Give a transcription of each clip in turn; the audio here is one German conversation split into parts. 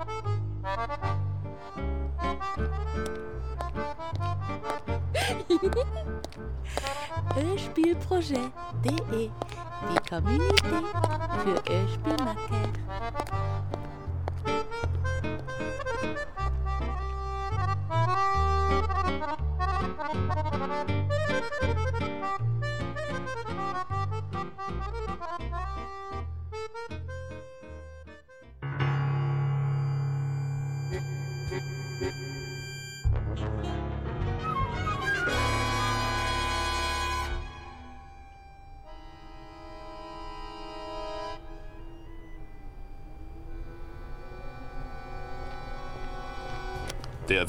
Spielprojet.de Die Community für Ölspielmacher. Der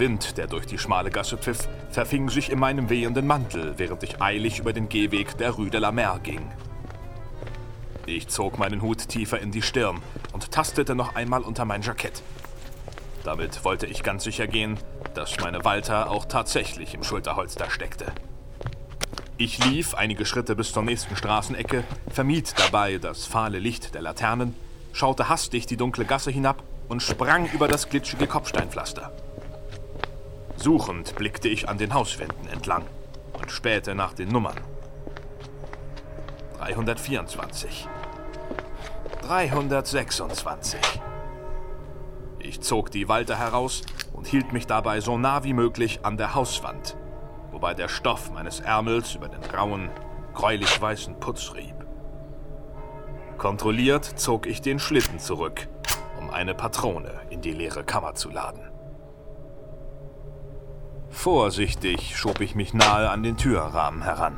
Wind, der durch die schmale Gasse pfiff, verfing sich in meinem wehenden Mantel, während ich eilig über den Gehweg der Rue de la Mer ging. Ich zog meinen Hut tiefer in die Stirn und tastete noch einmal unter mein Jackett. Damit wollte ich ganz sicher gehen, dass meine Walter auch tatsächlich im Schulterholster steckte. Ich lief einige Schritte bis zur nächsten Straßenecke, vermied dabei das fahle Licht der Laternen, schaute hastig die dunkle Gasse hinab und sprang über das glitschige Kopfsteinpflaster. Suchend blickte ich an den Hauswänden entlang und spähte nach den Nummern. 324. 326. Ich zog die Walter heraus und hielt mich dabei so nah wie möglich an der Hauswand, wobei der Stoff meines Ärmels über den grauen, gräulich-weißen Putz rieb. Kontrolliert zog ich den Schlitten zurück, um eine Patrone in die leere Kammer zu laden. Vorsichtig schob ich mich nahe an den Türrahmen heran.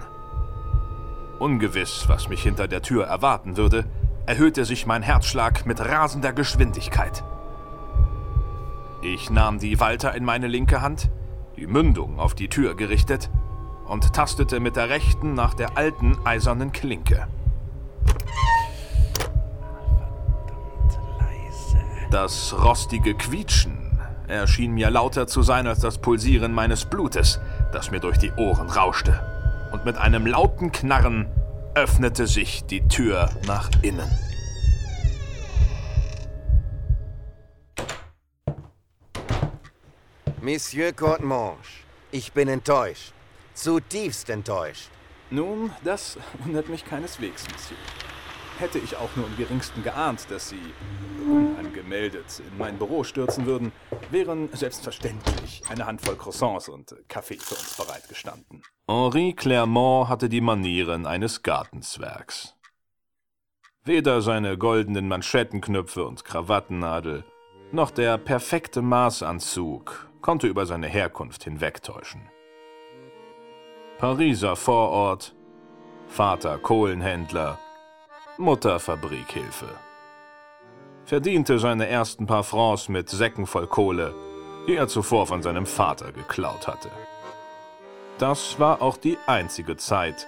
Ungewiss, was mich hinter der Tür erwarten würde, erhöhte sich mein Herzschlag mit rasender Geschwindigkeit. Ich nahm die Walter in meine linke Hand, die Mündung auf die Tür gerichtet, und tastete mit der rechten nach der alten eisernen Klinke. Das rostige Quietschen erschien mir lauter zu sein als das Pulsieren meines Blutes, das mir durch die Ohren rauschte. Und mit einem lauten Knarren öffnete sich die Tür nach innen. Monsieur Courtemanche, ich bin enttäuscht. Zutiefst enttäuscht. Nun, das wundert mich keineswegs, Monsieur. Hätte ich auch nur im geringsten geahnt, dass Sie unangemeldet in mein Büro stürzen würden, wären selbstverständlich eine Handvoll Croissants und Kaffee für uns bereitgestanden. Henri Clermont hatte die Manieren eines Gartenzwergs. Weder seine goldenen Manschettenknöpfe und Krawattennadel, noch der perfekte Maßanzug konnte über seine Herkunft hinwegtäuschen. Pariser Vorort, Vater Kohlenhändler, Mutter Fabrikhilfe. Verdiente seine ersten paar Francs mit Säcken voll Kohle, die er zuvor von seinem Vater geklaut hatte. Das war auch die einzige Zeit,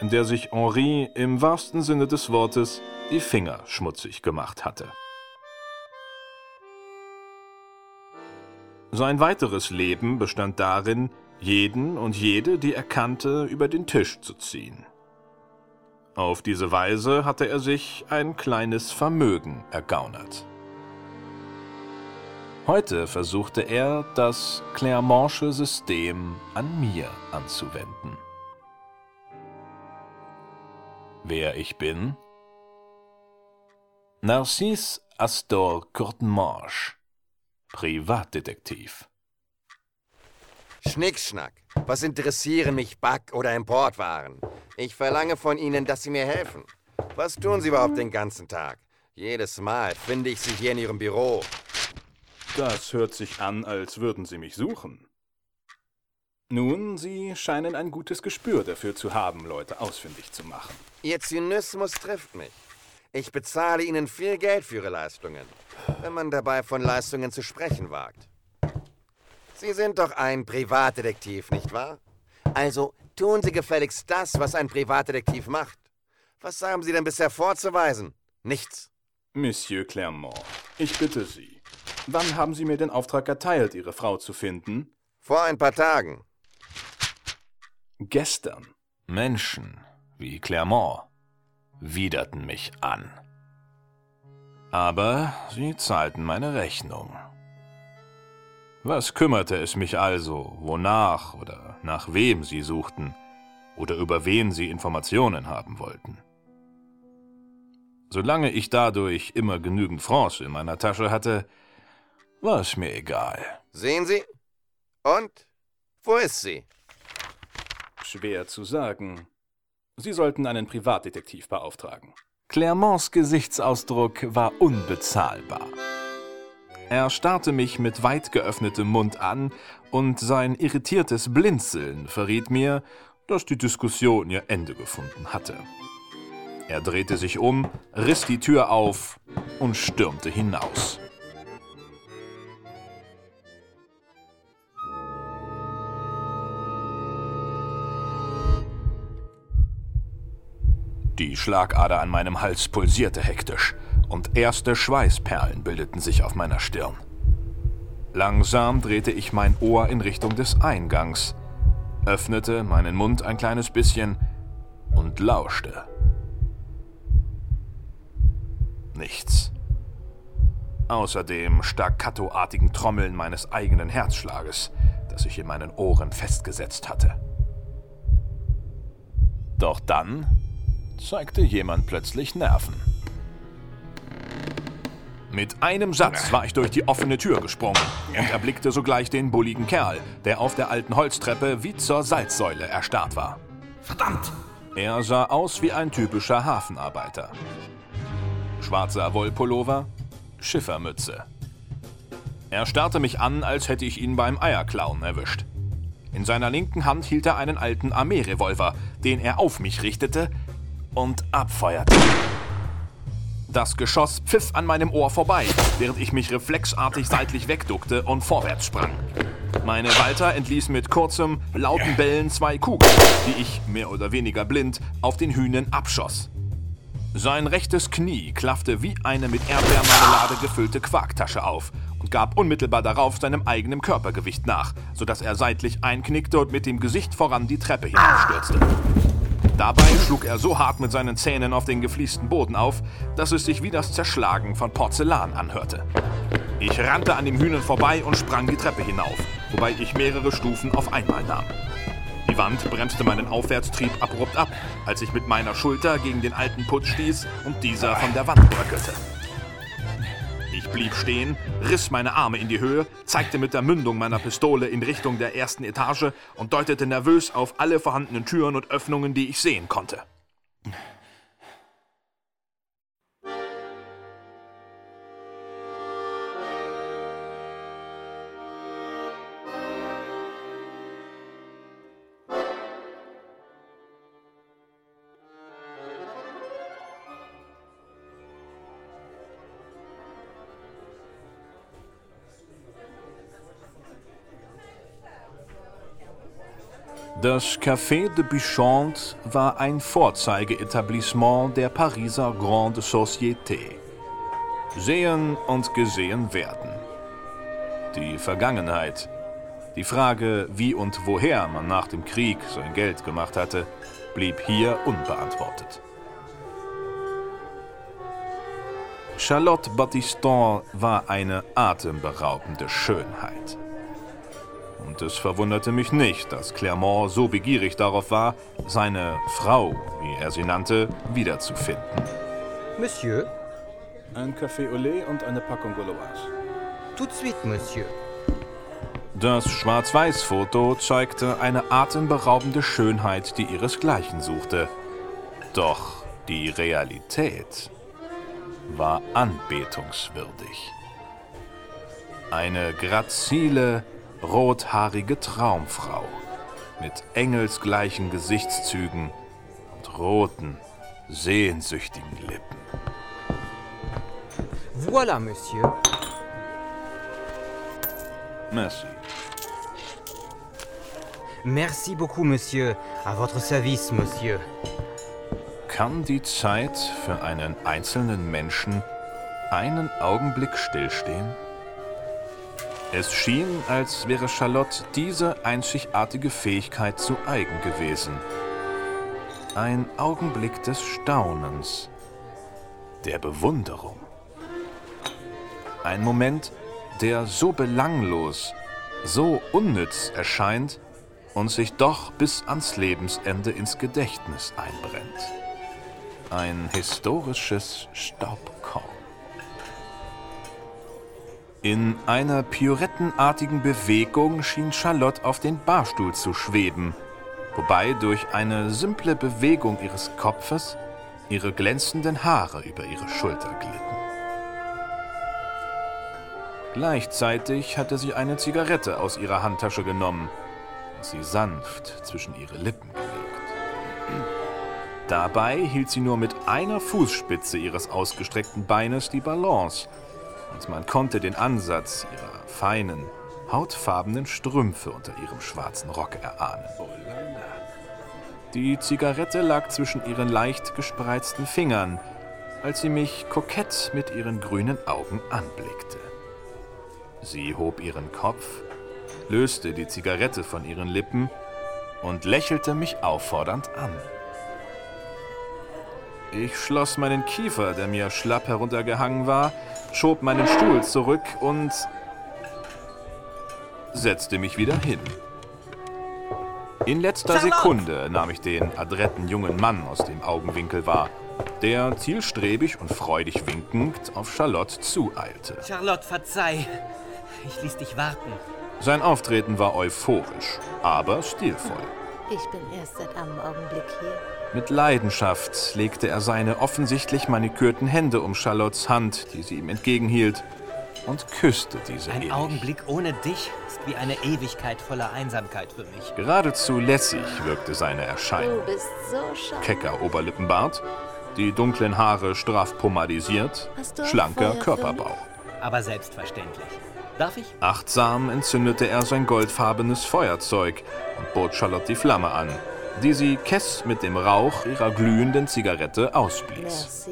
in der sich Henri im wahrsten Sinne des Wortes die Finger schmutzig gemacht hatte. Sein weiteres Leben bestand darin, jeden und jede, die er kannte, über den Tisch zu ziehen. Auf diese Weise hatte er sich ein kleines Vermögen ergaunert. Heute versuchte er, das Clermontsche System an mir anzuwenden. Wer ich bin? Narcisse Astor Courtemanche, Privatdetektiv. Schnickschnack. Was interessieren mich Back- oder Importwaren? Ich verlange von Ihnen, dass Sie mir helfen. Was tun Sie überhaupt den ganzen Tag? Jedes Mal finde ich Sie hier in Ihrem Büro. Das hört sich an, als würden Sie mich suchen. Nun, Sie scheinen ein gutes Gespür dafür zu haben, Leute ausfindig zu machen. Ihr Zynismus trifft mich. Ich bezahle Ihnen viel Geld für Ihre Leistungen, wenn man dabei von Leistungen zu sprechen wagt. Sie sind doch ein Privatdetektiv, nicht wahr? Also tun Sie gefälligst das, was ein Privatdetektiv macht. Was haben Sie denn bisher vorzuweisen? Nichts. Monsieur Clermont, ich bitte Sie. Wann haben Sie mir den Auftrag erteilt, Ihre Frau zu finden? Vor ein paar Tagen. Gestern. Menschen wie Clermont widerten mich an. Aber sie zahlten meine Rechnung. Was kümmerte es mich also, wonach oder nach wem sie suchten oder über wen sie Informationen haben wollten? Solange ich dadurch immer genügend Francs in meiner Tasche hatte, war es mir egal. Sehen Sie? Und? Wo ist sie? Schwer zu sagen. Sie sollten einen Privatdetektiv beauftragen. Clermonts Gesichtsausdruck war unbezahlbar. Er starrte mich mit weit geöffnetem Mund an, und sein irritiertes Blinzeln verriet mir, dass die Diskussion ihr Ende gefunden hatte. Er drehte sich um, riss die Tür auf und stürmte hinaus. Die Schlagader an meinem Hals pulsierte hektisch und erste Schweißperlen bildeten sich auf meiner Stirn. Langsam drehte ich mein Ohr in Richtung des Eingangs, öffnete meinen Mund ein kleines bisschen und lauschte. Nichts. Außer dem staccatoartigen Trommeln meines eigenen Herzschlages, das sich in meinen Ohren festgesetzt hatte. Doch dann zeigte jemand plötzlich Nerven. Mit einem Satz war ich durch die offene Tür gesprungen und erblickte sogleich den bulligen Kerl, der auf der alten Holztreppe wie zur Salzsäule erstarrt war. Verdammt! Er sah aus wie ein typischer Hafenarbeiter. Schwarzer Wollpullover, Schiffermütze. Er starrte mich an, als hätte ich ihn beim Eierklauen erwischt. In seiner linken Hand hielt er einen alten Armeerevolver, den er auf mich richtete und abfeuerte. Das Geschoss pfiff an meinem Ohr vorbei, während ich mich reflexartig seitlich wegduckte und vorwärts sprang. Meine Walter entließ mit kurzem, lauten Bellen zwei Kugeln, die ich, mehr oder weniger blind, auf den Hühnen abschoss. Sein rechtes Knie klaffte wie eine mit Erdbeermarmelade gefüllte Quarktasche auf und gab unmittelbar darauf seinem eigenen Körpergewicht nach, sodass er seitlich einknickte und mit dem Gesicht voran die Treppe hinaufstürzte. Dabei schlug er so hart mit seinen Zähnen auf den gefliesten Boden auf, dass es sich wie das Zerschlagen von Porzellan anhörte. Ich rannte an dem Hühnen vorbei und sprang die Treppe hinauf, wobei ich mehrere Stufen auf einmal nahm. Die Wand bremste meinen Aufwärtstrieb abrupt ab, als ich mit meiner Schulter gegen den alten Putz stieß und dieser von der Wand bröckelte. Blieb stehen, riss meine Arme in die Höhe, zeigte mit der Mündung meiner Pistole in Richtung der ersten Etage und deutete nervös auf alle vorhandenen Türen und Öffnungen, die ich sehen konnte. Das Café de Bichonte war ein Vorzeigeetablissement der Pariser Grande Société. Sehen und gesehen werden. Die Vergangenheit, die Frage, wie und woher man nach dem Krieg sein Geld gemacht hatte, blieb hier unbeantwortet. Charlotte Battiston war eine atemberaubende Schönheit. Und es verwunderte mich nicht, dass Clermont so begierig darauf war, seine Frau, wie er sie nannte, wiederzufinden. Monsieur, Ein Café au lait und eine Packung Gauloise. tout de suite, Monsieur. Das Schwarz-Weiß-Foto zeigte eine atemberaubende Schönheit, die ihresgleichen suchte. Doch die Realität war anbetungswürdig. Eine grazile, rothaarige Traumfrau mit engelsgleichen Gesichtszügen und roten, sehnsüchtigen Lippen. Voilà, Monsieur. Merci. Merci beaucoup, Monsieur. À votre service, Monsieur. Kann die Zeit für einen einzelnen Menschen einen Augenblick stillstehen? Es schien, als wäre Charlotte diese einzigartige Fähigkeit zu eigen gewesen. Ein Augenblick des Staunens, der Bewunderung. Ein Moment, der so belanglos, so unnütz erscheint und sich doch bis ans Lebensende ins Gedächtnis einbrennt. Ein historisches Staubkorn. In einer pirouettenartigen Bewegung schien Charlotte auf den Barstuhl zu schweben, wobei durch eine simple Bewegung ihres Kopfes ihre glänzenden Haare über ihre Schulter glitten. Gleichzeitig hatte sie eine Zigarette aus ihrer Handtasche genommen und sie sanft zwischen ihre Lippen gelegt. Dabei hielt sie nur mit einer Fußspitze ihres ausgestreckten Beines die Balance und man konnte den Ansatz ihrer feinen, hautfarbenen Strümpfe unter ihrem schwarzen Rock erahnen. Die Zigarette lag zwischen ihren leicht gespreizten Fingern, als sie mich kokett mit ihren grünen Augen anblickte. Sie hob ihren Kopf, löste die Zigarette von ihren Lippen und lächelte mich auffordernd an. Ich schloss meinen Kiefer, der mir schlapp heruntergehangen war, schob meinen Stuhl zurück und setzte mich wieder hin. In letzter! Sekunde nahm ich den adretten jungen Mann aus dem Augenwinkel wahr, der zielstrebig und freudig winkend auf Charlotte zueilte. Charlotte, verzeih. Ich ließ dich warten. Sein Auftreten war euphorisch, aber stilvoll. Ich bin erst seit einem Augenblick hier. Mit Leidenschaft legte er seine offensichtlich manikürten Hände um Charlottes Hand, die sie ihm entgegenhielt, und küsste diese Ein ewig. Augenblick ohne dich ist wie eine Ewigkeit voller Einsamkeit für mich. Geradezu lässig wirkte seine Erscheinung. Du bist so scharf. Kecker Oberlippenbart, die dunklen Haare straff pomadisiert, schlanker Körperbau. Aber selbstverständlich. Darf ich? Achtsam entzündete er sein goldfarbenes Feuerzeug und bot Charlotte die Flamme an, die sie Kess mit dem Rauch ihrer glühenden Zigarette ausblies.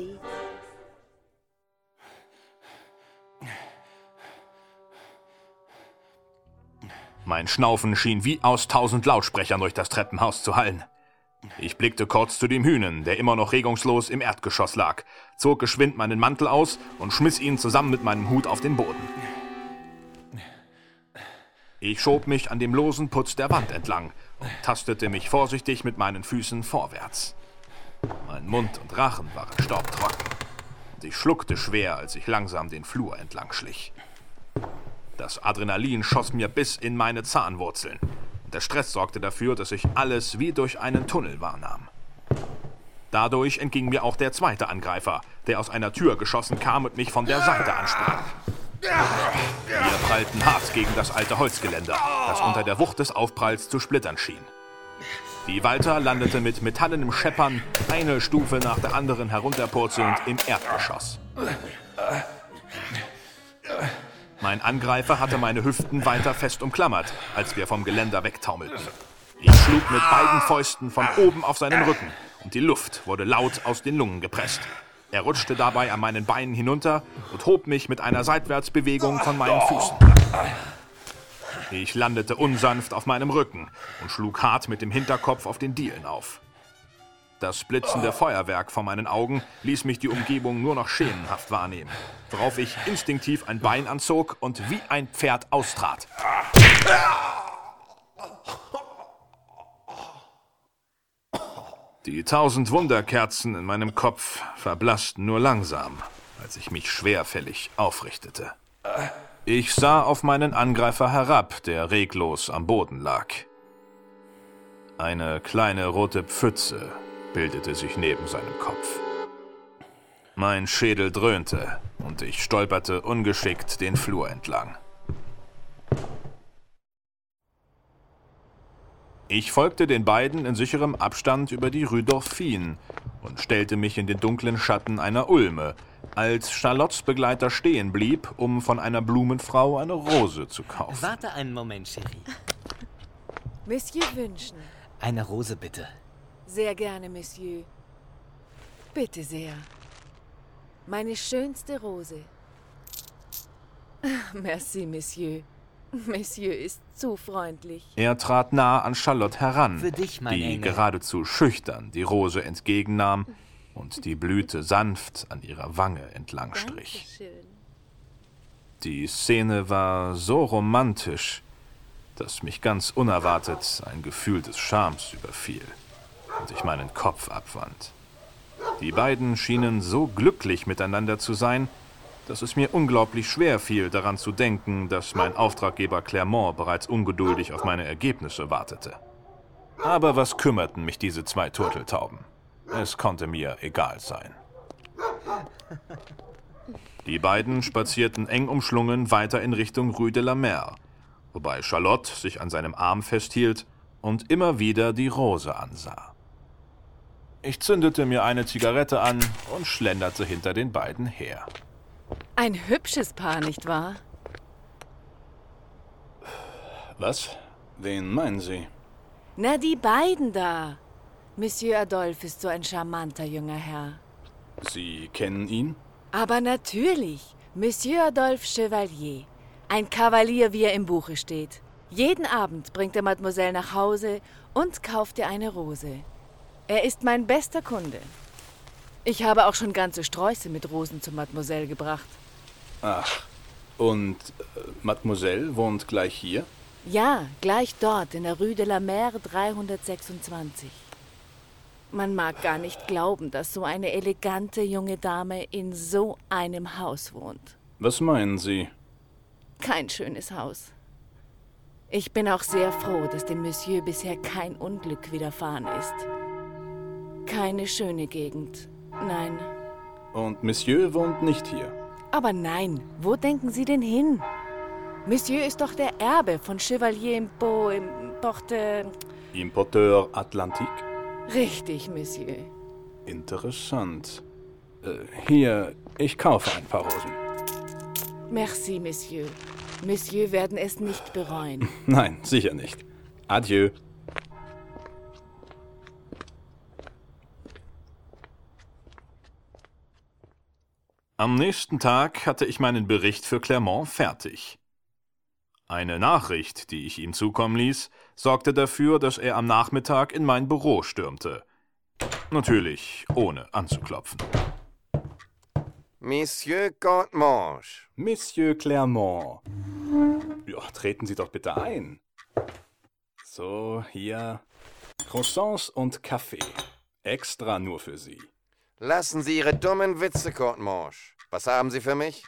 Mein Schnaufen schien wie aus tausend Lautsprechern durch das Treppenhaus zu hallen. Ich blickte kurz zu dem Hühnen, der immer noch regungslos im Erdgeschoss lag, zog geschwind meinen Mantel aus und schmiss ihn zusammen mit meinem Hut auf den Boden. Ich schob mich an dem losen Putz der Wand entlang tastete mich vorsichtig mit meinen Füßen vorwärts. Mein Mund und Rachen waren staubtrocken und ich schluckte schwer, als ich langsam den Flur entlang schlich. Das Adrenalin schoss mir bis in meine Zahnwurzeln. Und der Stress sorgte dafür, dass ich alles wie durch einen Tunnel wahrnahm. Dadurch entging mir auch der zweite Angreifer, der aus einer Tür geschossen kam und mich von der Seite ansprang. Wir prallten hart gegen das alte Holzgeländer, das unter der Wucht des Aufpralls zu splittern schien. Die Walter landete mit metallenem Scheppern eine Stufe nach der anderen herunterpurzelnd im Erdgeschoss. Mein Angreifer hatte meine Hüften weiter fest umklammert, als wir vom Geländer wegtaumelten. Ich schlug mit beiden Fäusten von oben auf seinen Rücken und die Luft wurde laut aus den Lungen gepresst. Er rutschte dabei an meinen Beinen hinunter und hob mich mit einer Seitwärtsbewegung von meinen Füßen. Ich landete unsanft auf meinem Rücken und schlug hart mit dem Hinterkopf auf den Dielen auf. Das blitzende Feuerwerk vor meinen Augen ließ mich die Umgebung nur noch schemenhaft wahrnehmen, worauf ich instinktiv ein Bein anzog und wie ein Pferd austrat. Die tausend Wunderkerzen in meinem Kopf verblassten nur langsam, als ich mich schwerfällig aufrichtete. Ich sah auf meinen Angreifer herab, der reglos am Boden lag. Eine kleine rote Pfütze bildete sich neben seinem Kopf. Mein Schädel dröhnte und ich stolperte ungeschickt den Flur entlang. Ich folgte den beiden in sicherem Abstand über die Rue Dauphine und stellte mich in den dunklen Schatten einer Ulme, als Charlottes Begleiter stehen blieb, um von einer Blumenfrau eine Rose zu kaufen. Warte einen Moment, Cherie. Monsieur wünschen. Eine Rose bitte. Sehr gerne, Monsieur. Bitte sehr. Meine schönste Rose. Merci, Monsieur. Monsieur ist zu freundlich. Er trat nah an Charlotte heran, Für dich, mein die Engel. geradezu schüchtern die Rose entgegennahm und die Blüte sanft an ihrer Wange entlang strich. Dankeschön. Die Szene war so romantisch, dass mich ganz unerwartet ein Gefühl des Schams überfiel und ich meinen Kopf abwand. Die beiden schienen so glücklich miteinander zu sein, dass es mir unglaublich schwer fiel, daran zu denken, dass mein Auftraggeber Clermont bereits ungeduldig auf meine Ergebnisse wartete. Aber was kümmerten mich diese zwei Turteltauben? Es konnte mir egal sein. Die beiden spazierten eng umschlungen weiter in Richtung Rue de la Mer, wobei Charlotte sich an seinem Arm festhielt und immer wieder die Rose ansah. Ich zündete mir eine Zigarette an und schlenderte hinter den beiden her. Ein hübsches Paar, nicht wahr? Was? Wen meinen Sie? Na, die beiden da. Monsieur Adolphe ist so ein charmanter junger Herr. Sie kennen ihn? Aber natürlich, Monsieur Adolphe Chevalier. Ein Kavalier, wie er im Buche steht. Jeden Abend bringt er Mademoiselle nach Hause und kauft ihr eine Rose. Er ist mein bester Kunde. Ich habe auch schon ganze Sträuße mit Rosen zu Mademoiselle gebracht. Ach, und äh, Mademoiselle wohnt gleich hier? Ja, gleich dort in der Rue de la Mer 326. Man mag gar nicht glauben, dass so eine elegante junge Dame in so einem Haus wohnt. Was meinen Sie? Kein schönes Haus. Ich bin auch sehr froh, dass dem Monsieur bisher kein Unglück widerfahren ist. Keine schöne Gegend. Nein. Und Monsieur wohnt nicht hier. Aber nein, wo denken Sie denn hin? Monsieur ist doch der Erbe von Chevalier im Beau, im Porte. Importeur Atlantique? Richtig, Monsieur. Interessant. Äh, hier, ich kaufe ein paar Rosen. Merci, Monsieur. Monsieur werden es nicht bereuen. Nein, sicher nicht. Adieu. Am nächsten Tag hatte ich meinen Bericht für Clermont fertig. Eine Nachricht, die ich ihm zukommen ließ, sorgte dafür, dass er am Nachmittag in mein Büro stürmte. Natürlich ohne anzuklopfen. Monsieur Courtemanche. Monsieur Clermont. Ja, treten Sie doch bitte ein. So, hier. Croissants und Kaffee. Extra nur für Sie. Lassen Sie Ihre dummen Witze, Courtemanche. Was haben Sie für mich?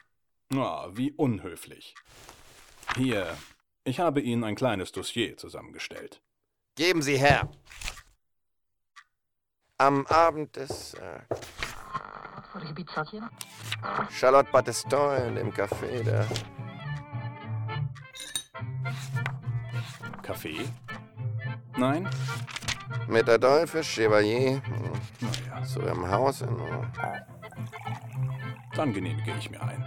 Ah, wie unhöflich. Hier, ich habe Ihnen ein kleines Dossier zusammengestellt. Geben Sie her. Am Abend des äh, Charlotte Batteston in dem Café der Kaffee? Nein? mit Adolphe Chevalier hm, So im Haus in dann genehmige ich mir ein.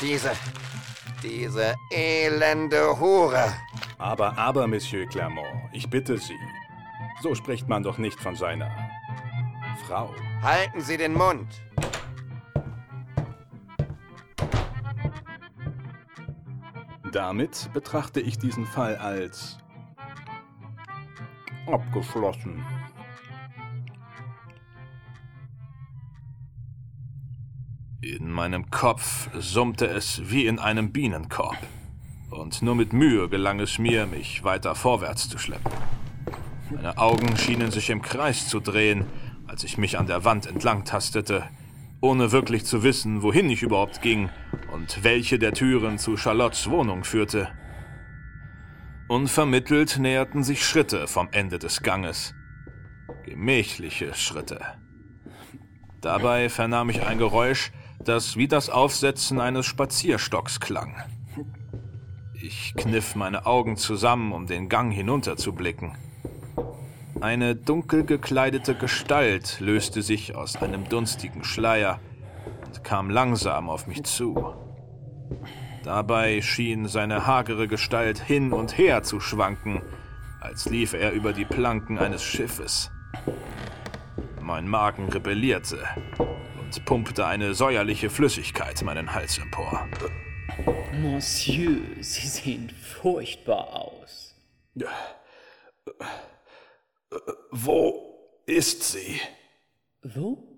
diese diese elende Hure. Aber, aber, Monsieur Clermont, ich bitte Sie. So spricht man doch nicht von seiner Frau. Halten Sie den Mund. Damit betrachte ich diesen Fall als abgeschlossen. In meinem Kopf summte es wie in einem Bienenkorb. Und nur mit Mühe gelang es mir, mich weiter vorwärts zu schleppen. Meine Augen schienen sich im Kreis zu drehen, als ich mich an der Wand entlang tastete, ohne wirklich zu wissen, wohin ich überhaupt ging und welche der Türen zu Charlottes Wohnung führte. Unvermittelt näherten sich Schritte vom Ende des Ganges. Gemächliche Schritte. Dabei vernahm ich ein Geräusch, das wie das Aufsetzen eines Spazierstocks klang. Ich kniff meine Augen zusammen, um den Gang hinunterzublicken. Eine dunkel gekleidete Gestalt löste sich aus einem dunstigen Schleier und kam langsam auf mich zu. Dabei schien seine hagere Gestalt hin und her zu schwanken, als liefe er über die Planken eines Schiffes. Mein Magen rebellierte und pumpte eine säuerliche Flüssigkeit meinen Hals empor. Monsieur, Sie sehen furchtbar aus. Wo ist sie? Wo?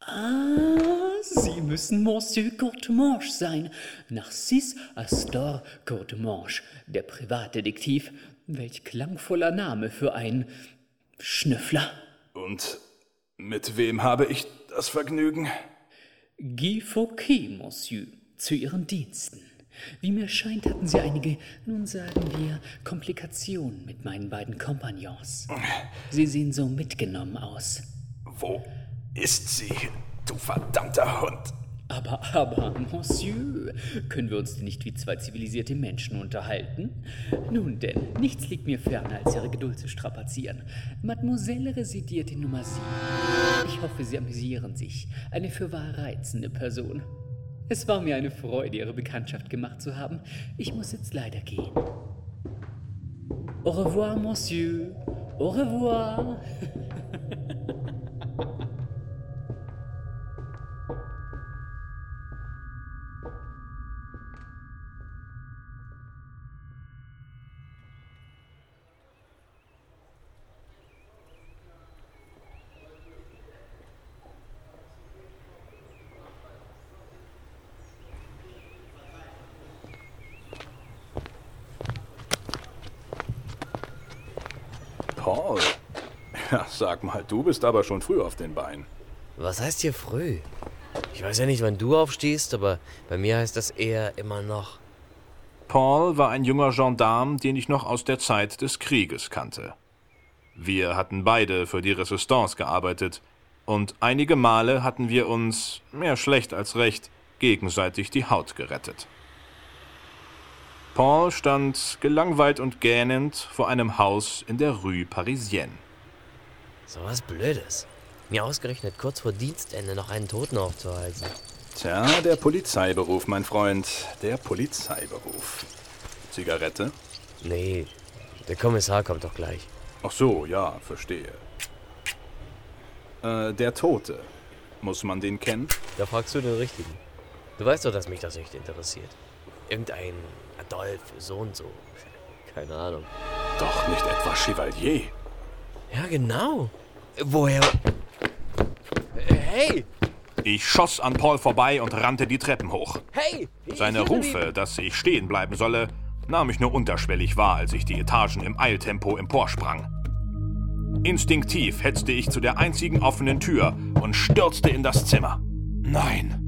Ah, Sie müssen Monsieur Courtemanche sein. Narcisse Astor Courtemanche, der Privatdetektiv. Welch klangvoller Name für einen Schnüffler. Und mit wem habe ich das Vergnügen? Guy Fauquet, Monsieur, zu Ihren Diensten. Wie mir scheint, hatten Sie einige, nun sagen wir, Komplikationen mit meinen beiden Kompagnons. Sie sehen so mitgenommen aus. Wo ist sie, du verdammter Hund? Aber, aber, Monsieur, können wir uns denn nicht wie zwei zivilisierte Menschen unterhalten? Nun denn, nichts liegt mir ferner, als Ihre Geduld zu strapazieren. Mademoiselle residiert in Nummer 7. Ich hoffe, Sie amüsieren sich. Eine fürwahr reizende Person. Es war mir eine Freude, Ihre Bekanntschaft gemacht zu haben. Ich muss jetzt leider gehen. Au revoir, Monsieur. Au revoir. sag mal, du bist aber schon früh auf den Beinen. Was heißt hier früh? Ich weiß ja nicht, wann du aufstehst, aber bei mir heißt das eher immer noch. Paul war ein junger Gendarm, den ich noch aus der Zeit des Krieges kannte. Wir hatten beide für die Resistance gearbeitet, und einige Male hatten wir uns, mehr schlecht als recht, gegenseitig die Haut gerettet. Paul stand gelangweilt und gähnend vor einem Haus in der Rue Parisienne. So was Blödes. Mir ausgerechnet kurz vor Dienstende noch einen Toten aufzuhalten. Tja, der Polizeiberuf, mein Freund. Der Polizeiberuf. Zigarette? Nee, der Kommissar kommt doch gleich. Ach so, ja, verstehe. Äh, der Tote. Muss man den kennen? Da fragst du den Richtigen. Du weißt doch, dass mich das nicht interessiert. Irgendein Adolf, so und so. Keine Ahnung. Doch nicht etwa Chevalier. Ja, genau. Woher? Äh, Hey! Ich schoss an Paul vorbei und rannte die Treppen hoch. Hey! Seine Rufe, dass ich stehen bleiben solle, nahm ich nur unterschwellig wahr, als ich die Etagen im Eiltempo emporsprang. Instinktiv hetzte ich zu der einzigen offenen Tür und stürzte in das Zimmer. Nein.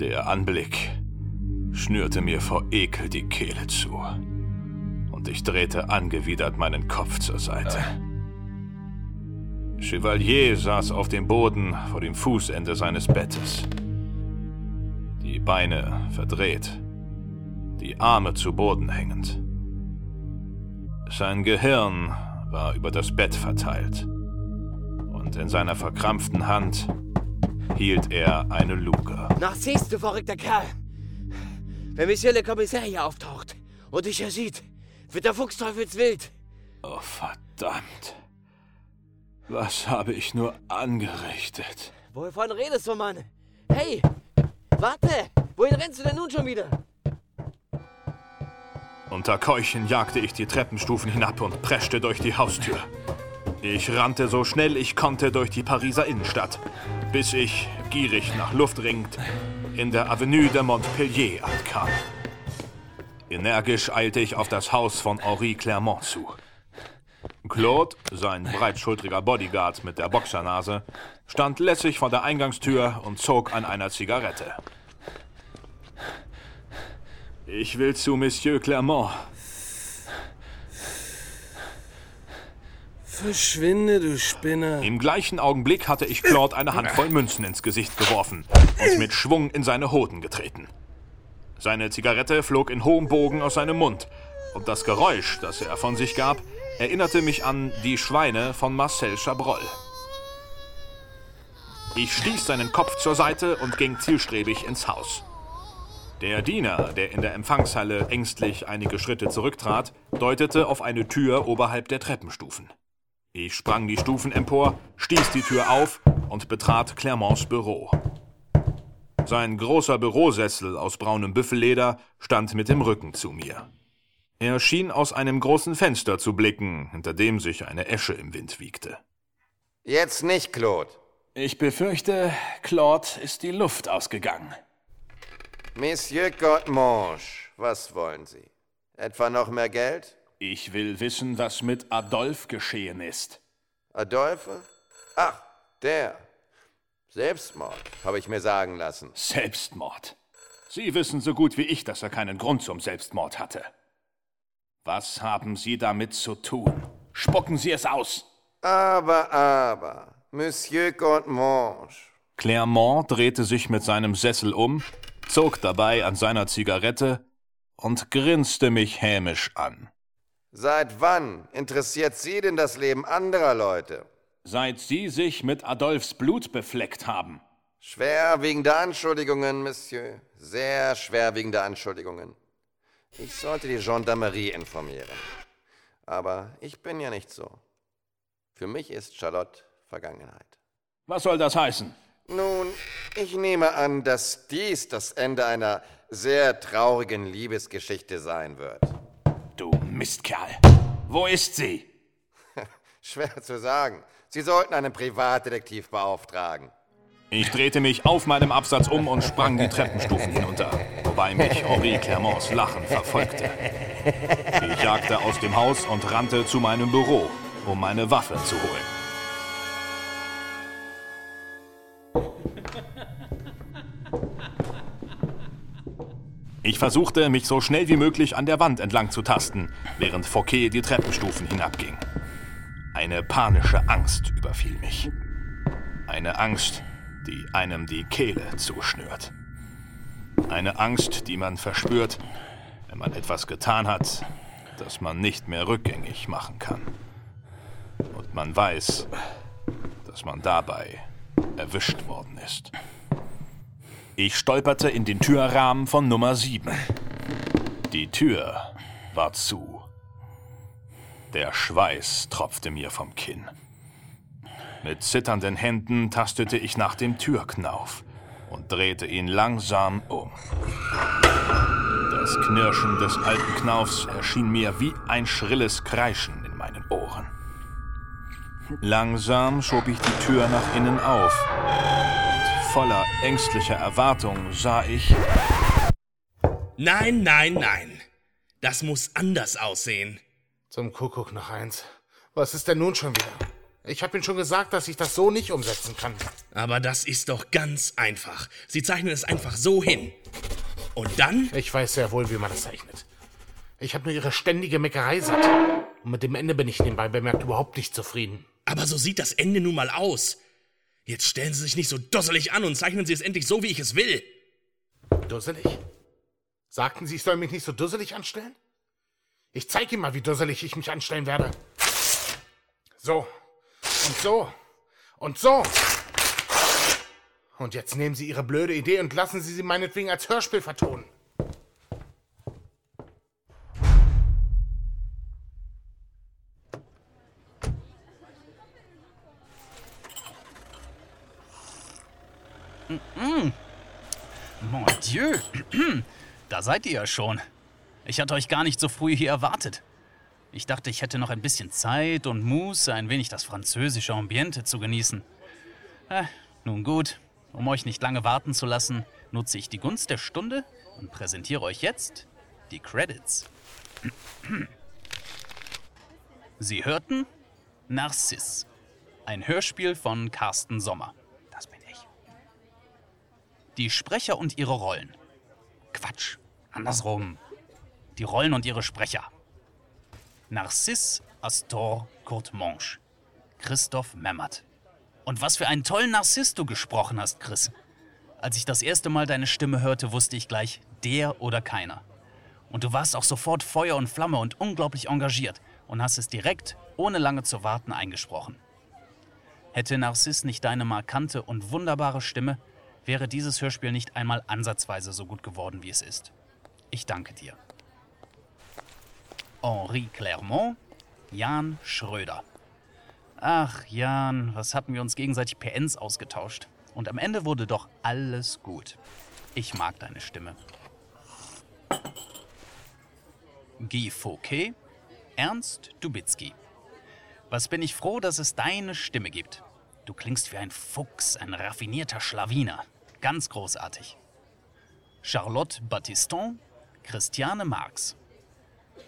Der Anblick schnürte mir vor Ekel die Kehle zu. Und ich drehte angewidert meinen Kopf zur Seite. Chevalier saß auf dem Boden vor dem Fußende seines Bettes. Die Beine verdreht, die Arme zu Boden hängend. Sein Gehirn war über das Bett verteilt. Und in seiner verkrampften Hand hielt er eine Luke. Narziss, du verrückter Kerl! Wenn Monsieur le Commissaire hier auftaucht und dich hier sieht, wird der Fuchsteufelswild. Oh, verdammt. Was habe ich nur angerichtet? Wovon redest du, Mann? Hey! Warte! Wohin rennst du denn nun schon wieder? Unter Keuchen jagte ich die Treppenstufen hinab und preschte durch die Haustür. Ich rannte so schnell ich konnte durch die Pariser Innenstadt, bis ich, gierig nach Luft ringend, in der Avenue de Montpellier ankam. Energisch eilte ich auf das Haus von Henri Clermont zu. Claude, sein breitschultriger Bodyguard mit der Boxernase, stand lässig vor der Eingangstür und zog an einer Zigarette. Ich will zu Monsieur Clermont. Verschwinde, du Spinner. Im gleichen Augenblick hatte ich Claude eine Handvoll Münzen ins Gesicht geworfen und mit Schwung in seine Hoden getreten. Seine Zigarette flog in hohem Bogen aus seinem Mund und das Geräusch, das er von sich gab, erinnerte mich an die Schweine von Marcel Chabrol. Ich stieß seinen Kopf zur Seite und ging zielstrebig ins Haus. Der Diener, der in der Empfangshalle ängstlich einige Schritte zurücktrat, deutete auf eine Tür oberhalb der Treppenstufen. Ich sprang die Stufen empor, stieß die Tür auf und betrat Clermonts Büro. Sein großer Bürosessel aus braunem Büffelleder stand mit dem Rücken zu mir. Er schien aus einem großen Fenster zu blicken, hinter dem sich eine Esche im Wind wiegte. Jetzt nicht, Claude. Ich befürchte, Claude ist die Luft ausgegangen. Monsieur Godmange, was wollen Sie? Etwa noch mehr Geld? Ich will wissen, was mit Adolphe geschehen ist. Adolphe? Ach, der. Selbstmord, habe ich mir sagen lassen. Selbstmord. Sie wissen so gut wie ich, dass er keinen Grund zum Selbstmord hatte. Was haben Sie damit zu tun? Spucken Sie es aus! Aber, aber, Monsieur Godmange. Clermont drehte sich mit seinem Sessel um, zog dabei an seiner Zigarette und grinste mich hämisch an. Seit wann interessiert Sie denn das Leben anderer Leute? Seit Sie sich mit Adolphs Blut befleckt haben. Schwerwiegende Anschuldigungen, Monsieur. Sehr schwerwiegende Anschuldigungen. Ich sollte die Gendarmerie informieren. Aber ich bin ja nicht so. Für mich ist Charlotte Vergangenheit. Was soll das heißen? Nun, ich nehme an, dass dies das Ende einer sehr traurigen Liebesgeschichte sein wird. Du Mistkerl. Wo ist sie? Schwer zu sagen. Sie sollten einen Privatdetektiv beauftragen. Ich drehte mich auf meinem Absatz um und sprang die Treppenstufen hinunter, wobei mich Henri Clermonts Lachen verfolgte. Ich jagte aus dem Haus und rannte zu meinem Büro, um meine Waffe zu holen. Ich versuchte, mich so schnell wie möglich an der Wand entlang zu tasten, während Fouquet die Treppenstufen hinabging. Eine panische Angst überfiel mich. Eine Angst, die einem die Kehle zuschnürt. Eine Angst, die man verspürt, wenn man etwas getan hat, das man nicht mehr rückgängig machen kann. Und man weiß, dass man dabei erwischt worden ist. Ich stolperte in den Türrahmen von Nummer 7. Die Tür war zu. Der Schweiß tropfte mir vom Kinn. Mit zitternden Händen tastete ich nach dem Türknauf und drehte ihn langsam um. Das Knirschen des alten Knaufs erschien mir wie ein schrilles Kreischen in meinen Ohren. Langsam schob ich die Tür nach innen auf voller ängstlicher Erwartung sah ich. Nein, nein, nein. Das muss anders aussehen. Zum Kuckuck noch eins. Was ist denn nun schon wieder? Ich habe Ihnen schon gesagt, dass ich das so nicht umsetzen kann. Aber das ist doch ganz einfach. Sie zeichnen es einfach so hin. Und dann? Ich weiß sehr wohl, wie man das zeichnet. Ich habe nur Ihre ständige Meckerei satt. Und mit dem Ende bin ich nebenbei bemerkt überhaupt nicht zufrieden. Aber so sieht das Ende nun mal aus. Jetzt stellen Sie sich nicht so dusselig an und zeichnen Sie es endlich so, wie ich es will. Dusselig? Sagten Sie, ich soll mich nicht so dusselig anstellen? Ich zeige Ihnen mal, wie dusselig ich mich anstellen werde. So. Und so. Und so. Und jetzt nehmen Sie Ihre blöde Idee und lassen Sie sie meinetwegen als Hörspiel vertonen. Mmh. Mon Dieu. Da seid ihr ja schon. Ich hatte euch gar nicht so früh hier erwartet. Ich dachte, ich hätte noch ein bisschen Zeit und Muße, ein wenig das französische Ambiente zu genießen. Äh, nun gut, um euch nicht lange warten zu lassen, nutze ich die Gunst der Stunde und präsentiere euch jetzt die Credits. Sie hörten Narciss, ein Hörspiel von Carsten Sommer. Die Sprecher und ihre Rollen. Quatsch, andersrum. Die Rollen und ihre Sprecher. Narcisse Astor Courtemanche. Christoph Memmert. Und was für einen tollen Narciss du gesprochen hast, Chris. Als ich das erste Mal deine Stimme hörte, wusste ich gleich, der oder keiner. Und du warst auch sofort Feuer und Flamme und unglaublich engagiert und hast es direkt, ohne lange zu warten, eingesprochen. Hätte Narciss nicht deine markante und wunderbare Stimme, wäre dieses Hörspiel nicht einmal ansatzweise so gut geworden, wie es ist. Ich danke dir. Henri Clermont, Jan Schröder. Ach, Jan, was hatten wir uns gegenseitig PNs ausgetauscht? Und am Ende wurde doch alles gut. Ich mag deine Stimme. Guy Fouquet, Ernst Dubitzky. Was bin ich froh, dass es deine Stimme gibt. Du klingst wie ein Fuchs, ein raffinierter Schlawiner. Ganz großartig. Charlotte Battiston, Christiane Marx.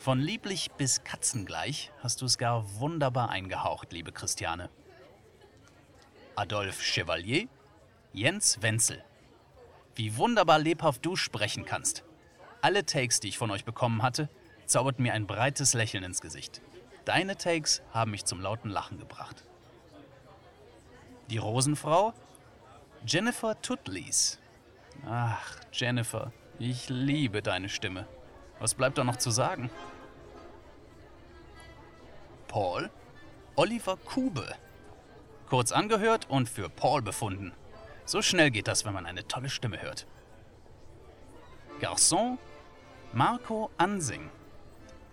Von lieblich bis katzengleich hast du es gar wunderbar eingehaucht, liebe Christiane. Adolphe Chevalier, Jens Wenzel. Wie wunderbar lebhaft du sprechen kannst. Alle Takes, die ich von euch bekommen hatte, zauberten mir ein breites Lächeln ins Gesicht. Deine Takes haben mich zum lauten Lachen gebracht. Die Rosenfrau? Jennifer Tutleys. Ach, Jennifer, ich liebe deine Stimme. Was bleibt da noch zu sagen? Paul? Oliver Kube. Kurz angehört und für Paul befunden. So schnell geht das, wenn man eine tolle Stimme hört. Garçon? Marco Ansing.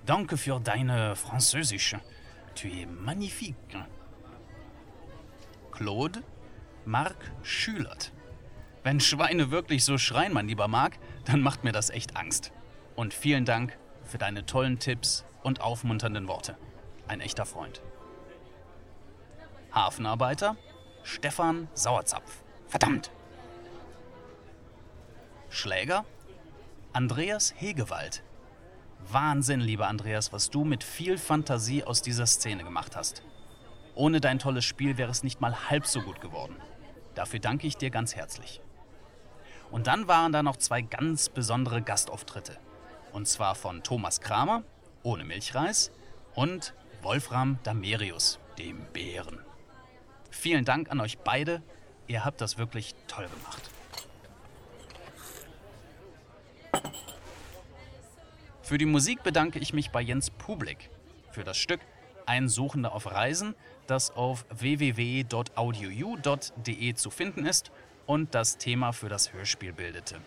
Danke für deine Französisch. Tu es magnifique. Claude Marc Schülert. Wenn Schweine wirklich so schreien, mein lieber Marc, dann macht mir das echt Angst. Und vielen Dank für deine tollen Tipps und aufmunternden Worte. Ein echter Freund. Hafenarbeiter Stefan Sauerzapf. Verdammt! Schläger Andreas Hegewald. Wahnsinn, lieber Andreas, was du mit viel Fantasie aus dieser Szene gemacht hast. Ohne dein tolles Spiel wäre es nicht mal halb so gut geworden. Dafür danke ich dir ganz herzlich. Und dann waren da noch zwei ganz besondere Gastauftritte. Und zwar von Thomas Kramer, ohne Milchreis, und Wolfram Damerius, dem Bären. Vielen Dank an euch beide. Ihr habt das wirklich toll gemacht. Für die Musik bedanke ich mich bei Jens Publik. Für das Stück Ein Suchender auf Reisen, das auf www.audiou.de zu finden ist und das Thema für das Hörspiel bildete.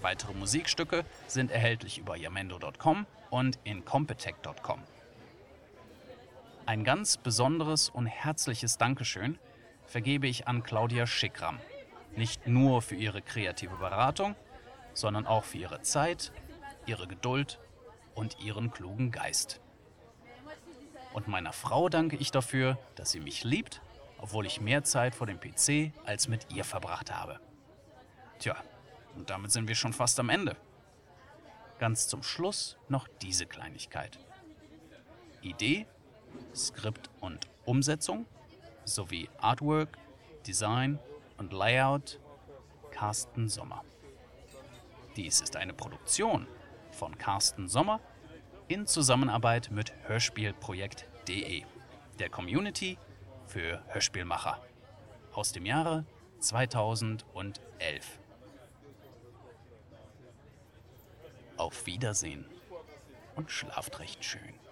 Weitere Musikstücke sind erhältlich über yamendo.com und incompetech.com. Ein ganz besonderes und herzliches Dankeschön vergebe ich an Claudia Schickram. Nicht nur für ihre kreative Beratung, sondern auch für ihre Zeit, ihre Geduld und ihren klugen Geist. Und meiner Frau danke ich dafür, dass sie mich liebt, obwohl ich mehr Zeit vor dem PC als mit ihr verbracht habe. Tja, und damit sind wir schon fast am Ende. Ganz zum Schluss noch diese Kleinigkeit. Idee, Skript und Umsetzung sowie Artwork, Design und Layout Carsten Sommer. Dies ist eine Produktion von Carsten Sommer in Zusammenarbeit mit Hörspielprojekt.de, der Community für Hörspielmacher aus dem Jahre 2011. Auf Wiedersehen und schlaft recht schön.